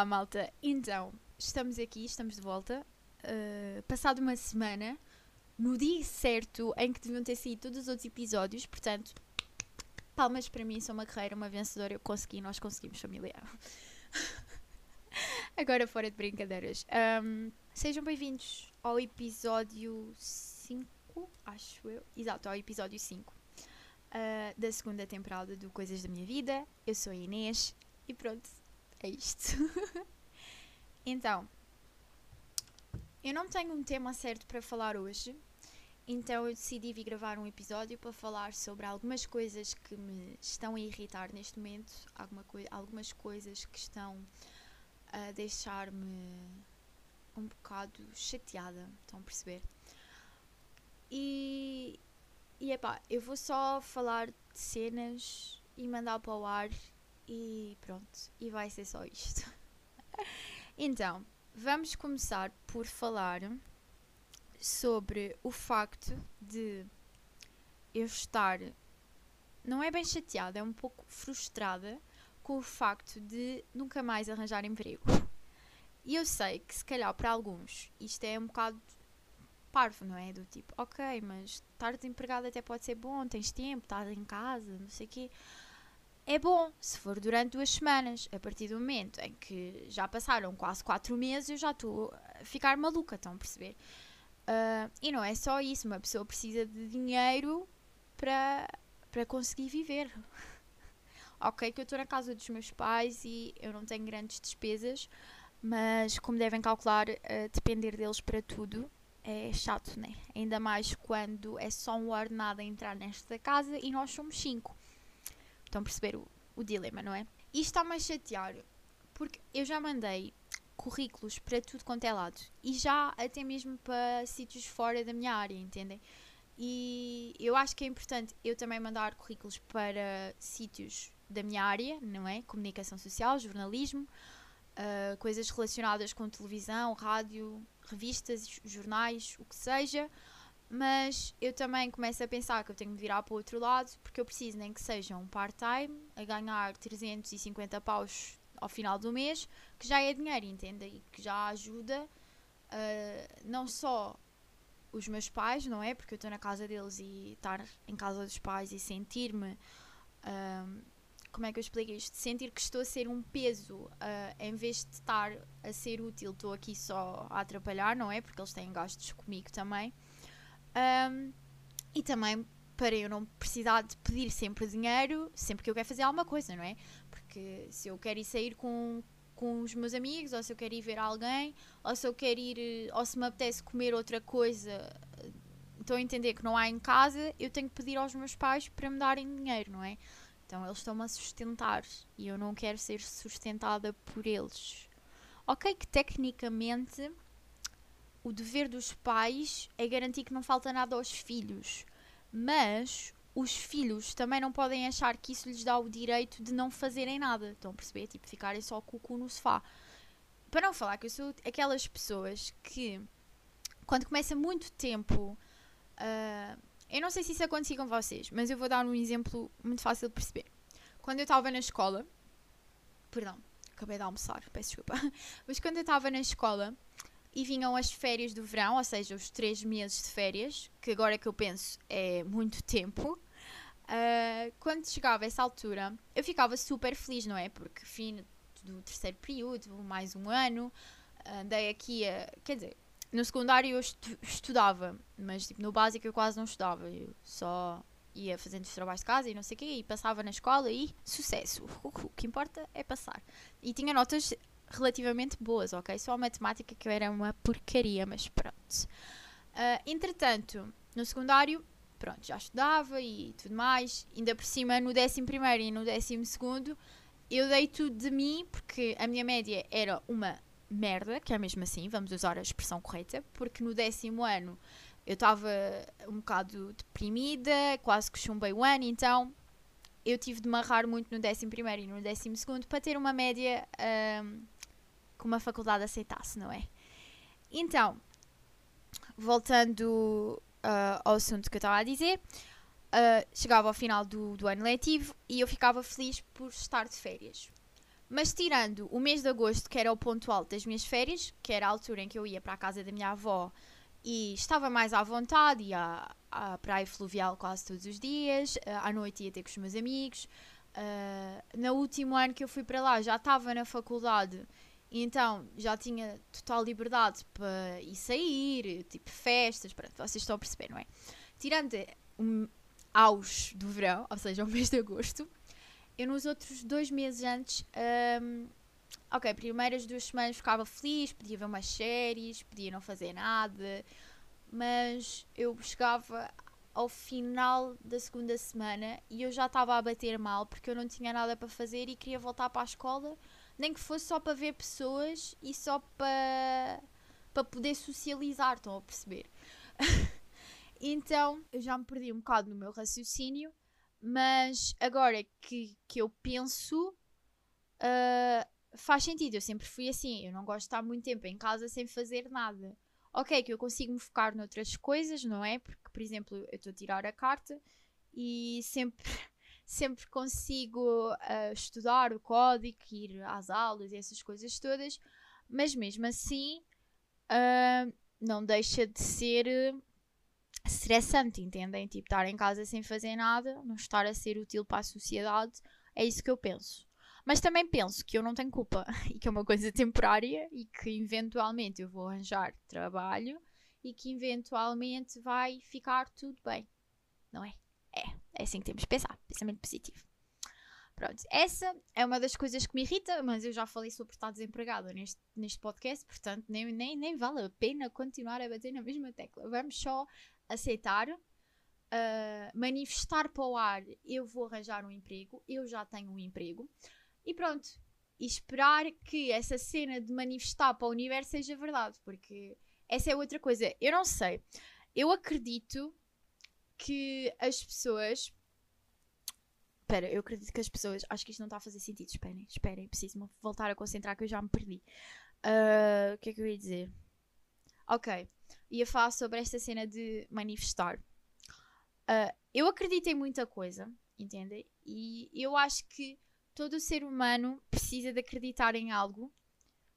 Olá, malta. Então, estamos aqui, estamos de volta. Uh, passado uma semana, no dia certo em que deviam ter saído todos os outros episódios, portanto, palmas para mim, sou uma guerreira, uma vencedora, eu consegui, nós conseguimos, familiar. Agora, fora de brincadeiras. Um, sejam bem-vindos ao episódio 5, acho eu. Exato, ao episódio 5 uh, da segunda temporada do Coisas da Minha Vida. Eu sou a Inês e pronto, é isto. então, eu não tenho um tema certo para falar hoje, então eu decidi vir gravar um episódio para falar sobre algumas coisas que me estão a irritar neste momento, alguma coi algumas coisas que estão a deixar-me um bocado chateada, estão a perceber? E, e epá, eu vou só falar de cenas e mandar para o ar e pronto, e vai ser só isto. então, vamos começar por falar sobre o facto de eu estar, não é bem chateada, é um pouco frustrada com o facto de nunca mais arranjar emprego. E eu sei que se calhar para alguns isto é um bocado parvo, não é? Do tipo, ok, mas estar desempregado até pode ser bom, tens tempo, estás em casa, não sei o quê é bom se for durante duas semanas. A partir do momento em que já passaram quase quatro meses, eu já estou a ficar maluca, estão a perceber? Uh, e não é só isso, uma pessoa precisa de dinheiro para, para conseguir viver. ok, que eu estou na casa dos meus pais e eu não tenho grandes despesas, mas como devem calcular, uh, depender deles para tudo é chato, né? Ainda mais quando é só um ordenado a entrar nesta casa e nós somos cinco. Estão a perceber o, o dilema, não é? E está-me a chatear, porque eu já mandei currículos para tudo quanto é lado e já até mesmo para sítios fora da minha área, entendem? E eu acho que é importante eu também mandar currículos para sítios da minha área, não é? Comunicação social, jornalismo, uh, coisas relacionadas com televisão, rádio, revistas, jornais, o que seja mas eu também começo a pensar que eu tenho de virar para o outro lado porque eu preciso nem que seja um part-time a ganhar 350 paus ao final do mês, que já é dinheiro, entenda? E que já ajuda uh, não só os meus pais, não é? Porque eu estou na casa deles e estar em casa dos pais e sentir-me. Uh, como é que eu explico isto? Sentir que estou a ser um peso uh, em vez de estar a ser útil, estou aqui só a atrapalhar, não é? Porque eles têm gastos comigo também. Um, e também para eu não precisar de pedir sempre dinheiro sempre que eu quero fazer alguma coisa, não é? Porque se eu quero ir sair com, com os meus amigos, ou se eu quero ir ver alguém, ou se eu quero ir, ou se me apetece comer outra coisa, estou a entender que não há em casa, eu tenho que pedir aos meus pais para me darem dinheiro, não é? Então eles estão-me a sustentar e eu não quero ser sustentada por eles. Ok, que tecnicamente o dever dos pais é garantir que não falta nada aos filhos, mas os filhos também não podem achar que isso lhes dá o direito de não fazerem nada. Estão a perceber? Tipo, ficarem só com o cu no sofá. Para não falar que eu sou aquelas pessoas que, quando começa muito tempo. Uh, eu não sei se isso acontecia com vocês, mas eu vou dar um exemplo muito fácil de perceber. Quando eu estava na escola. Perdão, acabei de almoçar, peço desculpa. Mas quando eu estava na escola, e vinham as férias do verão, ou seja, os três meses de férias, que agora que eu penso é muito tempo. Uh, quando chegava essa altura, eu ficava super feliz, não é? Porque fim do terceiro período, mais um ano, andei aqui a. Quer dizer, no secundário eu estu estudava, mas tipo, no básico eu quase não estudava, eu só ia fazendo os trabalhos de casa e não sei o quê, e passava na escola e sucesso. O que importa é passar. E tinha notas relativamente boas, ok? Só a matemática que eu era uma porcaria, mas pronto. Uh, entretanto, no secundário, pronto, já estudava e tudo mais. Ainda por cima, no 11 e no 12, eu dei tudo de mim, porque a minha média era uma merda, que é mesmo assim, vamos usar a expressão correta, porque no décimo ano eu estava um bocado deprimida, quase que chumbei o ano, então eu tive de marrar muito no 11 e no 12 para ter uma média um, que uma faculdade aceitasse, não é? Então, voltando uh, ao assunto que eu estava a dizer, uh, chegava ao final do, do ano letivo e eu ficava feliz por estar de férias. Mas tirando o mês de agosto, que era o ponto alto das minhas férias, que era a altura em que eu ia para a casa da minha avó e estava mais à vontade, ia à, praia fluvial quase todos os dias, eh, à noite ia ter com os meus amigos. Uh, no último ano que eu fui para lá já estava na faculdade, então já tinha total liberdade para ir sair, tipo festas, pronto, vocês estão a perceber, não é? Tirando um aos do verão, ou seja, o mês de agosto, eu nos outros dois meses antes, um, ok, primeiras duas semanas ficava feliz, podia ver umas séries, podia não fazer nada, mas eu chegava ao final da segunda semana e eu já estava a bater mal porque eu não tinha nada para fazer e queria voltar para a escola, nem que fosse só para ver pessoas e só para, para poder socializar, estão a perceber? então eu já me perdi um bocado no meu raciocínio mas agora que, que eu penso, uh, faz sentido. Eu sempre fui assim. Eu não gosto de estar muito tempo em casa sem fazer nada. Ok, que eu consigo me focar noutras coisas, não é? Porque, por exemplo, eu estou a tirar a carta e sempre, sempre consigo uh, estudar o código, ir às aulas e essas coisas todas. Mas mesmo assim, uh, não deixa de ser estressante, entendem? Tipo, estar em casa sem fazer nada, não estar a ser útil para a sociedade, é isso que eu penso. Mas também penso que eu não tenho culpa e que é uma coisa temporária e que eventualmente eu vou arranjar trabalho e que eventualmente vai ficar tudo bem. Não é? É, assim que temos que pensar. Pensamento positivo. Pronto, essa é uma das coisas que me irrita, mas eu já falei sobre estar desempregada neste, neste podcast, portanto nem, nem, nem vale a pena continuar a bater na mesma tecla. Vamos só aceitar, uh, manifestar para o ar: eu vou arranjar um emprego, eu já tenho um emprego, e pronto. E esperar que essa cena de manifestar para o universo seja verdade, porque essa é outra coisa. Eu não sei. Eu acredito que as pessoas. Espera, eu acredito que as pessoas. Acho que isto não está a fazer sentido. Esperem, esperem. Preciso voltar a concentrar que eu já me perdi. Uh, o que é que eu ia dizer? Ok ia falar sobre esta cena de manifestar. Uh, eu acredito em muita coisa, entendem? E eu acho que todo ser humano precisa de acreditar em algo,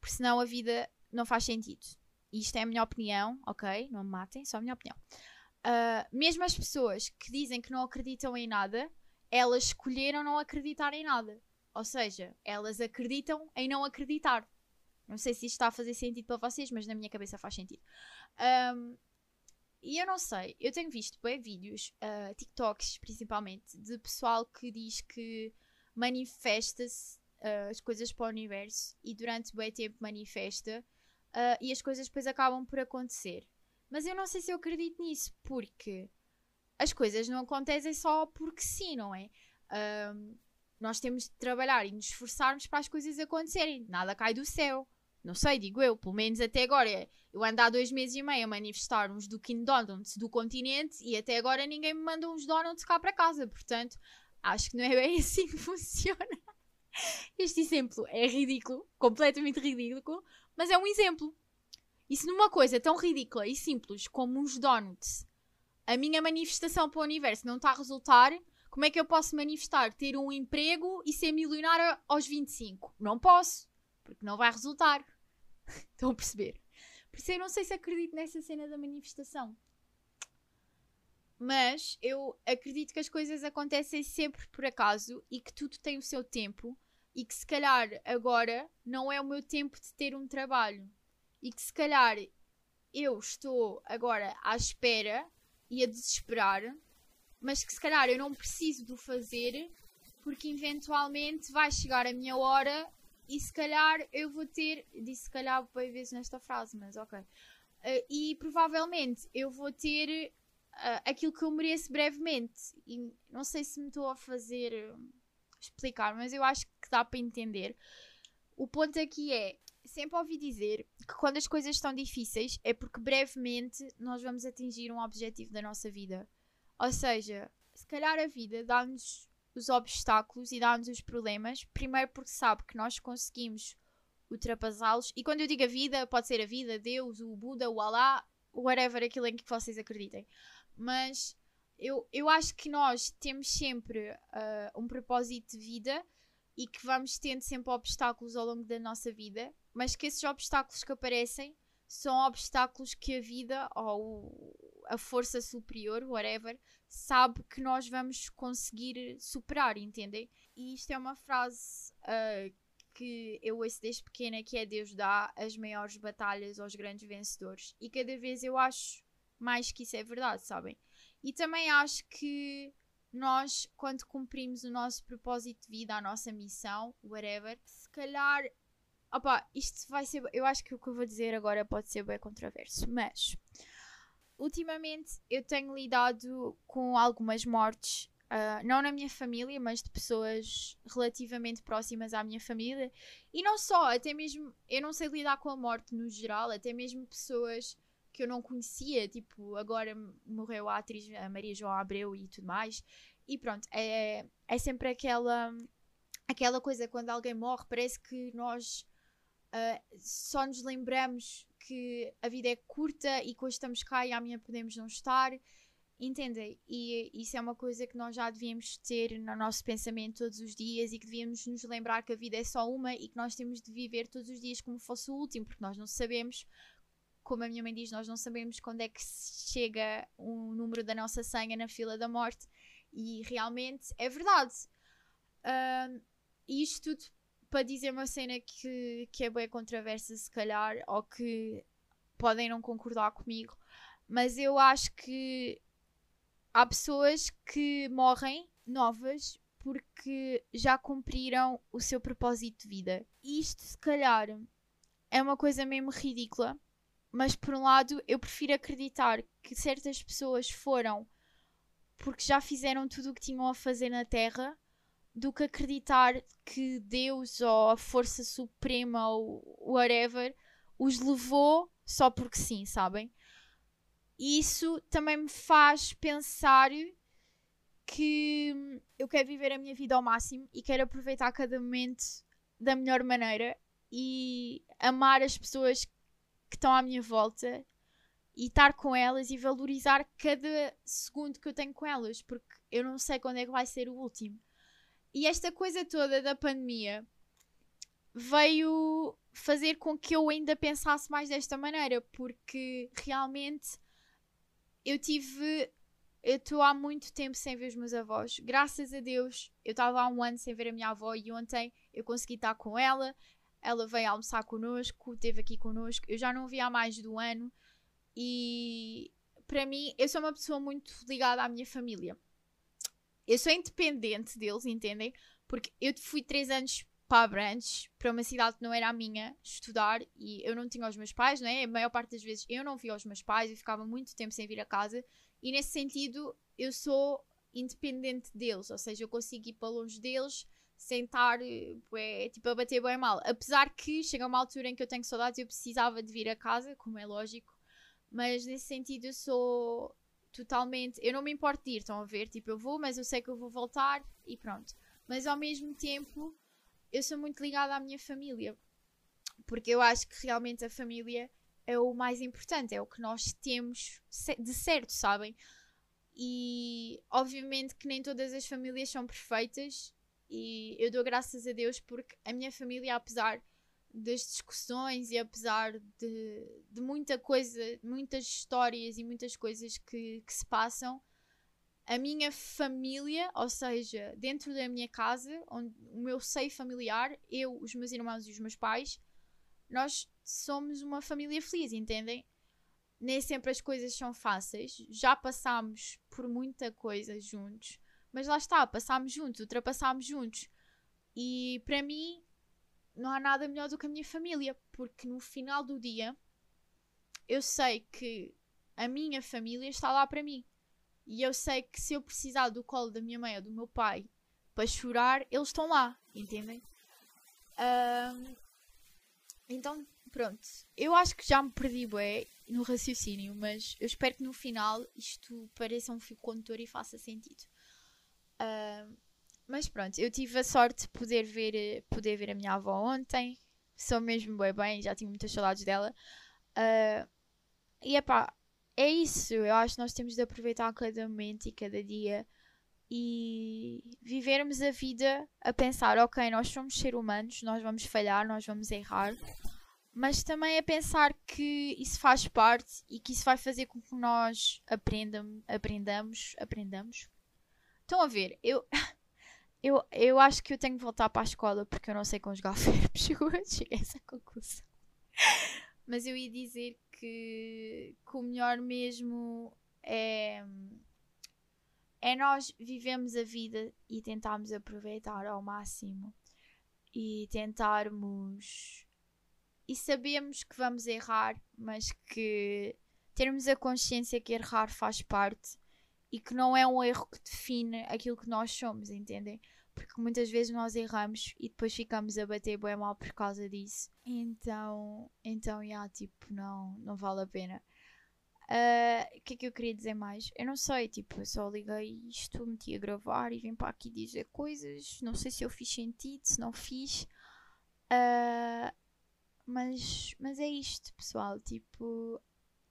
porque senão a vida não faz sentido. Isto é a minha opinião, ok? Não me matem, só a minha opinião. Uh, mesmo as pessoas que dizem que não acreditam em nada, elas escolheram não acreditar em nada. Ou seja, elas acreditam em não acreditar. Não sei se isto está a fazer sentido para vocês, mas na minha cabeça faz sentido. Um, e eu não sei, eu tenho visto bem vídeos, uh, TikToks principalmente, de pessoal que diz que manifesta-se uh, as coisas para o universo e durante bem tempo manifesta uh, e as coisas depois acabam por acontecer. Mas eu não sei se eu acredito nisso, porque as coisas não acontecem só porque sim, não é? Nós temos de trabalhar e nos esforçarmos para as coisas acontecerem. Nada cai do céu. Não sei, digo eu, pelo menos até agora. Eu ando há dois meses e meio a manifestar uns do King Donuts do continente e até agora ninguém me manda uns donuts cá para casa. Portanto, acho que não é bem assim que funciona. Este exemplo é ridículo, completamente ridículo, mas é um exemplo. E se numa coisa tão ridícula e simples como uns donuts, a minha manifestação para o universo não está a resultar, como é que eu posso manifestar ter um emprego e ser milionário aos 25? Não posso porque não vai resultar. Estão a perceber? Por isso eu não sei se acredito nessa cena da manifestação. Mas eu acredito que as coisas acontecem sempre por acaso e que tudo tem o seu tempo e que se calhar agora não é o meu tempo de ter um trabalho e que se calhar eu estou agora à espera e a desesperar, mas que se calhar eu não preciso de o fazer porque eventualmente vai chegar a minha hora e se calhar eu vou ter. Disse se calhar bem vezes nesta frase, mas ok. Uh, e provavelmente eu vou ter uh, aquilo que eu mereço brevemente. E não sei se me estou a fazer uh, explicar, mas eu acho que dá para entender. O ponto aqui é. Sempre ouvi dizer que quando as coisas estão difíceis é porque brevemente nós vamos atingir um objetivo da nossa vida. Ou seja, se calhar a vida dá-nos os obstáculos e dá-nos os problemas, primeiro porque sabe que nós conseguimos ultrapassá-los. E quando eu digo a vida, pode ser a vida, Deus, o Buda, o Alá, whatever, aquilo em que vocês acreditem. Mas eu, eu acho que nós temos sempre uh, um propósito de vida e que vamos tendo sempre obstáculos ao longo da nossa vida, mas que esses obstáculos que aparecem são obstáculos que a vida ou a força superior, whatever, sabe que nós vamos conseguir superar, entendem? E isto é uma frase uh, que eu ouço desde pequena que é Deus dá as maiores batalhas aos grandes vencedores. E cada vez eu acho mais que isso é verdade, sabem? E também acho que nós, quando cumprimos o nosso propósito de vida, a nossa missão, whatever, se calhar. Opa, isto vai ser. Eu acho que o que eu vou dizer agora pode ser bem controverso, mas. Ultimamente eu tenho lidado com algumas mortes, uh, não na minha família, mas de pessoas relativamente próximas à minha família. E não só, até mesmo. Eu não sei lidar com a morte no geral, até mesmo pessoas que eu não conhecia, tipo, agora morreu a atriz a Maria João Abreu e tudo mais. E pronto, é, é sempre aquela, aquela coisa quando alguém morre, parece que nós uh, só nos lembramos que a vida é curta e que hoje estamos cá e amanhã podemos não estar. Entendem? E isso é uma coisa que nós já devíamos ter no nosso pensamento todos os dias e que devíamos nos lembrar que a vida é só uma e que nós temos de viver todos os dias como fosse o último, porque nós não sabemos como a minha mãe diz, nós não sabemos quando é que chega o número da nossa senha na fila da morte. E realmente é verdade. Isto tudo para dizer uma cena que, que é bem controversa, se calhar, ou que podem não concordar comigo, mas eu acho que há pessoas que morrem novas porque já cumpriram o seu propósito de vida. Isto, se calhar, é uma coisa mesmo ridícula, mas por um lado, eu prefiro acreditar que certas pessoas foram porque já fizeram tudo o que tinham a fazer na Terra do que acreditar que Deus ou a força suprema ou whatever os levou só porque sim, sabem? E isso também me faz pensar que eu quero viver a minha vida ao máximo e quero aproveitar cada momento da melhor maneira e amar as pessoas que estão à minha volta e estar com elas e valorizar cada segundo que eu tenho com elas, porque eu não sei quando é que vai ser o último. E esta coisa toda da pandemia veio fazer com que eu ainda pensasse mais desta maneira, porque realmente eu tive. Eu estou há muito tempo sem ver os meus avós. Graças a Deus, eu estava há um ano sem ver a minha avó e ontem eu consegui estar com ela, ela veio almoçar connosco, esteve aqui connosco. Eu já não vi há mais de um ano. E para mim, eu sou uma pessoa muito ligada à minha família. Eu sou independente deles, entendem? Porque eu fui três anos para Abrantes, para uma cidade que não era a minha, estudar e eu não tinha os meus pais, não é? A maior parte das vezes eu não via os meus pais, eu ficava muito tempo sem vir a casa e nesse sentido eu sou independente deles, ou seja, eu consigo ir para longe deles sentar é, tipo, a bater bem mal. Apesar que chega uma altura em que eu tenho saudades e eu precisava de vir a casa, como é lógico, mas nesse sentido eu sou totalmente. Eu não me importo de ir, estão a ver? Tipo, eu vou, mas eu sei que eu vou voltar e pronto. Mas ao mesmo tempo, eu sou muito ligada à minha família, porque eu acho que realmente a família é o mais importante, é o que nós temos de certo, sabem? E obviamente que nem todas as famílias são perfeitas e eu dou graças a Deus porque a minha família, apesar das discussões e apesar de, de muita coisa, muitas histórias e muitas coisas que, que se passam, a minha família, ou seja, dentro da minha casa, onde o meu seio familiar, eu, os meus irmãos e os meus pais, nós somos uma família feliz, entendem? Nem sempre as coisas são fáceis, já passámos por muita coisa juntos, mas lá está, passámos juntos, ultrapassámos juntos. E para mim não há nada melhor do que a minha família, porque no final do dia eu sei que a minha família está lá para mim. E eu sei que se eu precisar do colo da minha mãe ou do meu pai para chorar, eles estão lá, entendem? Um, então, pronto. Eu acho que já me perdi bem no raciocínio, mas eu espero que no final isto pareça um fio condutor e faça sentido. Uh, mas pronto, eu tive a sorte de poder ver, poder ver a minha avó ontem. Sou mesmo bem bem, já tinha muitas saudades dela. Uh, e epá, é isso. Eu acho que nós temos de aproveitar cada momento e cada dia e vivermos a vida a pensar, ok, nós somos seres humanos, nós vamos falhar, nós vamos errar, mas também a pensar que isso faz parte e que isso vai fazer com que nós aprendam, aprendamos, aprendamos. Estão a ver, eu, eu, eu acho que eu tenho que voltar para a escola porque eu não sei conjugar verbos. Cheguei a essa conclusão. Mas eu ia dizer que, que o melhor mesmo é é nós vivemos a vida e tentarmos aproveitar ao máximo e tentarmos e sabemos que vamos errar, mas que termos a consciência que errar faz parte e que não é um erro que define aquilo que nós somos, entendem? Porque muitas vezes nós erramos e depois ficamos a bater bem mal por causa disso. Então, então, yeah, tipo, não, não vale a pena. Ah, o uh, que é que eu queria dizer mais? Eu não sei, tipo, eu só liguei isto, meti a gravar e vim para aqui dizer coisas. Não sei se eu fiz sentido, se não fiz. Uh, mas, mas é isto, pessoal. Tipo,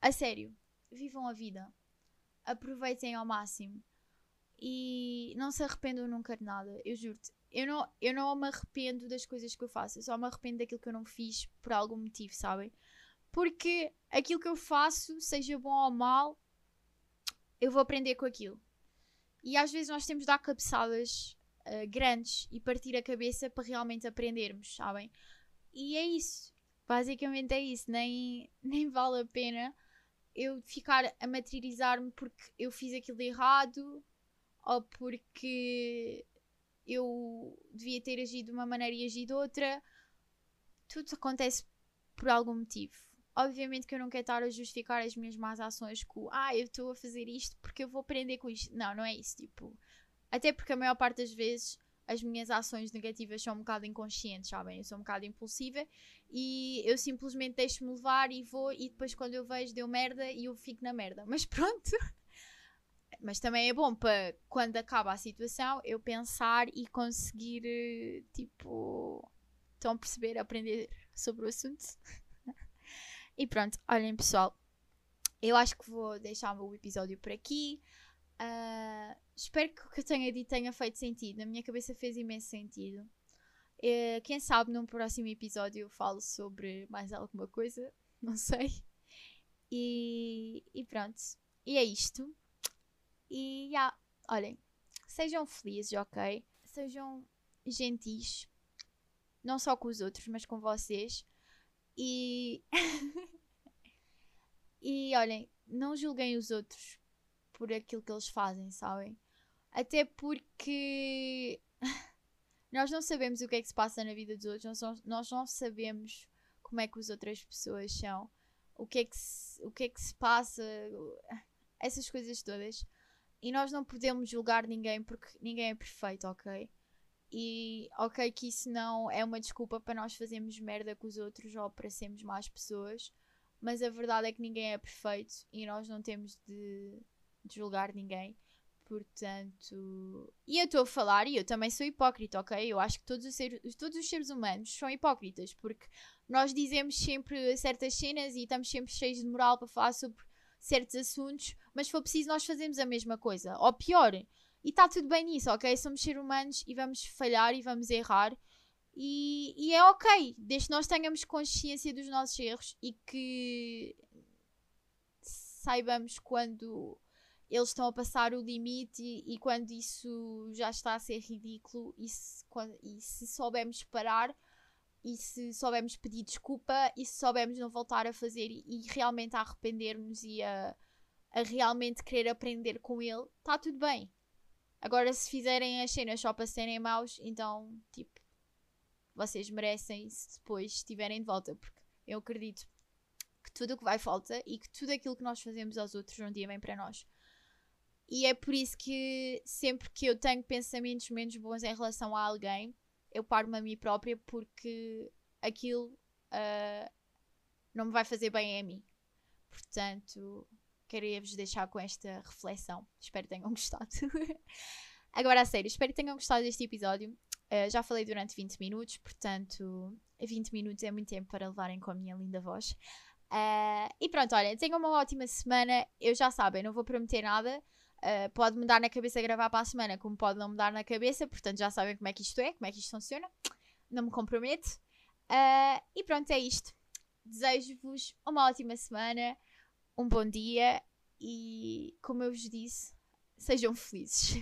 a sério, vivam a vida. Aproveitem ao máximo. E não se arrependam nunca de nada. Eu juro-te. Eu não, eu não me arrependo das coisas que eu faço. Eu só me arrependo daquilo que eu não fiz por algum motivo, sabem? Porque aquilo que eu faço, seja bom ou mal, eu vou aprender com aquilo. E às vezes nós temos de dar cabeçadas uh, grandes e partir a cabeça para realmente aprendermos, sabem? E é isso. Basicamente é isso. Nem, nem vale a pena eu ficar a materializar-me porque eu fiz aquilo de errado ou porque eu devia ter agido de uma maneira e agido outra. Tudo acontece por algum motivo. Obviamente que eu não quero estar a justificar as minhas más ações com ah, eu estou a fazer isto porque eu vou aprender com isto. Não, não é isso. Tipo, até porque a maior parte das vezes as minhas ações negativas são um bocado inconscientes, sabem? Eu sou um bocado impulsiva e eu simplesmente deixo-me levar e vou e depois quando eu vejo deu merda e eu fico na merda. Mas pronto. Mas também é bom para quando acaba a situação eu pensar e conseguir, eh, tipo, estão a perceber, aprender sobre o assunto. E pronto, olhem pessoal, eu acho que vou deixar o episódio por aqui. Uh, espero que o que eu tenha dito tenha feito sentido. Na minha cabeça fez imenso sentido. Uh, quem sabe num próximo episódio eu falo sobre mais alguma coisa. Não sei. E, e pronto. E é isto. E já, olhem, sejam felizes, ok? Sejam gentis. Não só com os outros, mas com vocês. E. e olhem, não julguem os outros por aquilo que eles fazem, sabem? Até porque nós não sabemos o que é que se passa na vida dos outros, nós não sabemos como é que as outras pessoas são, o que é que se, o que é que se passa, essas coisas todas. E nós não podemos julgar ninguém porque ninguém é perfeito, ok? E ok que isso não é uma desculpa para nós fazermos merda com os outros ou para sermos más pessoas, mas a verdade é que ninguém é perfeito e nós não temos de, de julgar ninguém. Portanto, e eu estou a falar, e eu também sou hipócrita, ok? Eu acho que todos os, seres, todos os seres humanos são hipócritas, porque nós dizemos sempre certas cenas e estamos sempre cheios de moral para falar sobre certos assuntos, mas se for preciso, nós fazemos a mesma coisa. Ou pior, e está tudo bem nisso, ok? Somos seres humanos e vamos falhar e vamos errar. E, e é ok, desde que nós tenhamos consciência dos nossos erros e que saibamos quando eles estão a passar o limite e, e quando isso já está a ser ridículo e se, quando, e se soubermos parar e se soubermos pedir desculpa e se soubermos não voltar a fazer e, e realmente a arrepender-nos e a, a realmente querer aprender com ele, está tudo bem. Agora, se fizerem as cenas só para serem maus, então, tipo, vocês merecem se depois estiverem de volta, porque eu acredito que tudo o que vai falta e que tudo aquilo que nós fazemos aos outros um dia vem para nós. E é por isso que sempre que eu tenho pensamentos menos bons em relação a alguém, eu paro-me a mim própria porque aquilo uh, não me vai fazer bem a mim. Portanto, queria-vos deixar com esta reflexão. Espero que tenham gostado. Agora, a sério, espero que tenham gostado deste episódio. Uh, já falei durante 20 minutos, portanto, 20 minutos é muito tempo para levarem com a minha linda voz. Uh, e pronto, olha, tenham uma ótima semana. Eu já sabem, não vou prometer nada. Uh, pode mudar na cabeça gravar para a semana, como pode não mudar na cabeça, portanto já sabem como é que isto é, como é que isto funciona. Não me comprometo. Uh, e pronto, é isto. Desejo-vos uma ótima semana, um bom dia e, como eu vos disse, sejam felizes.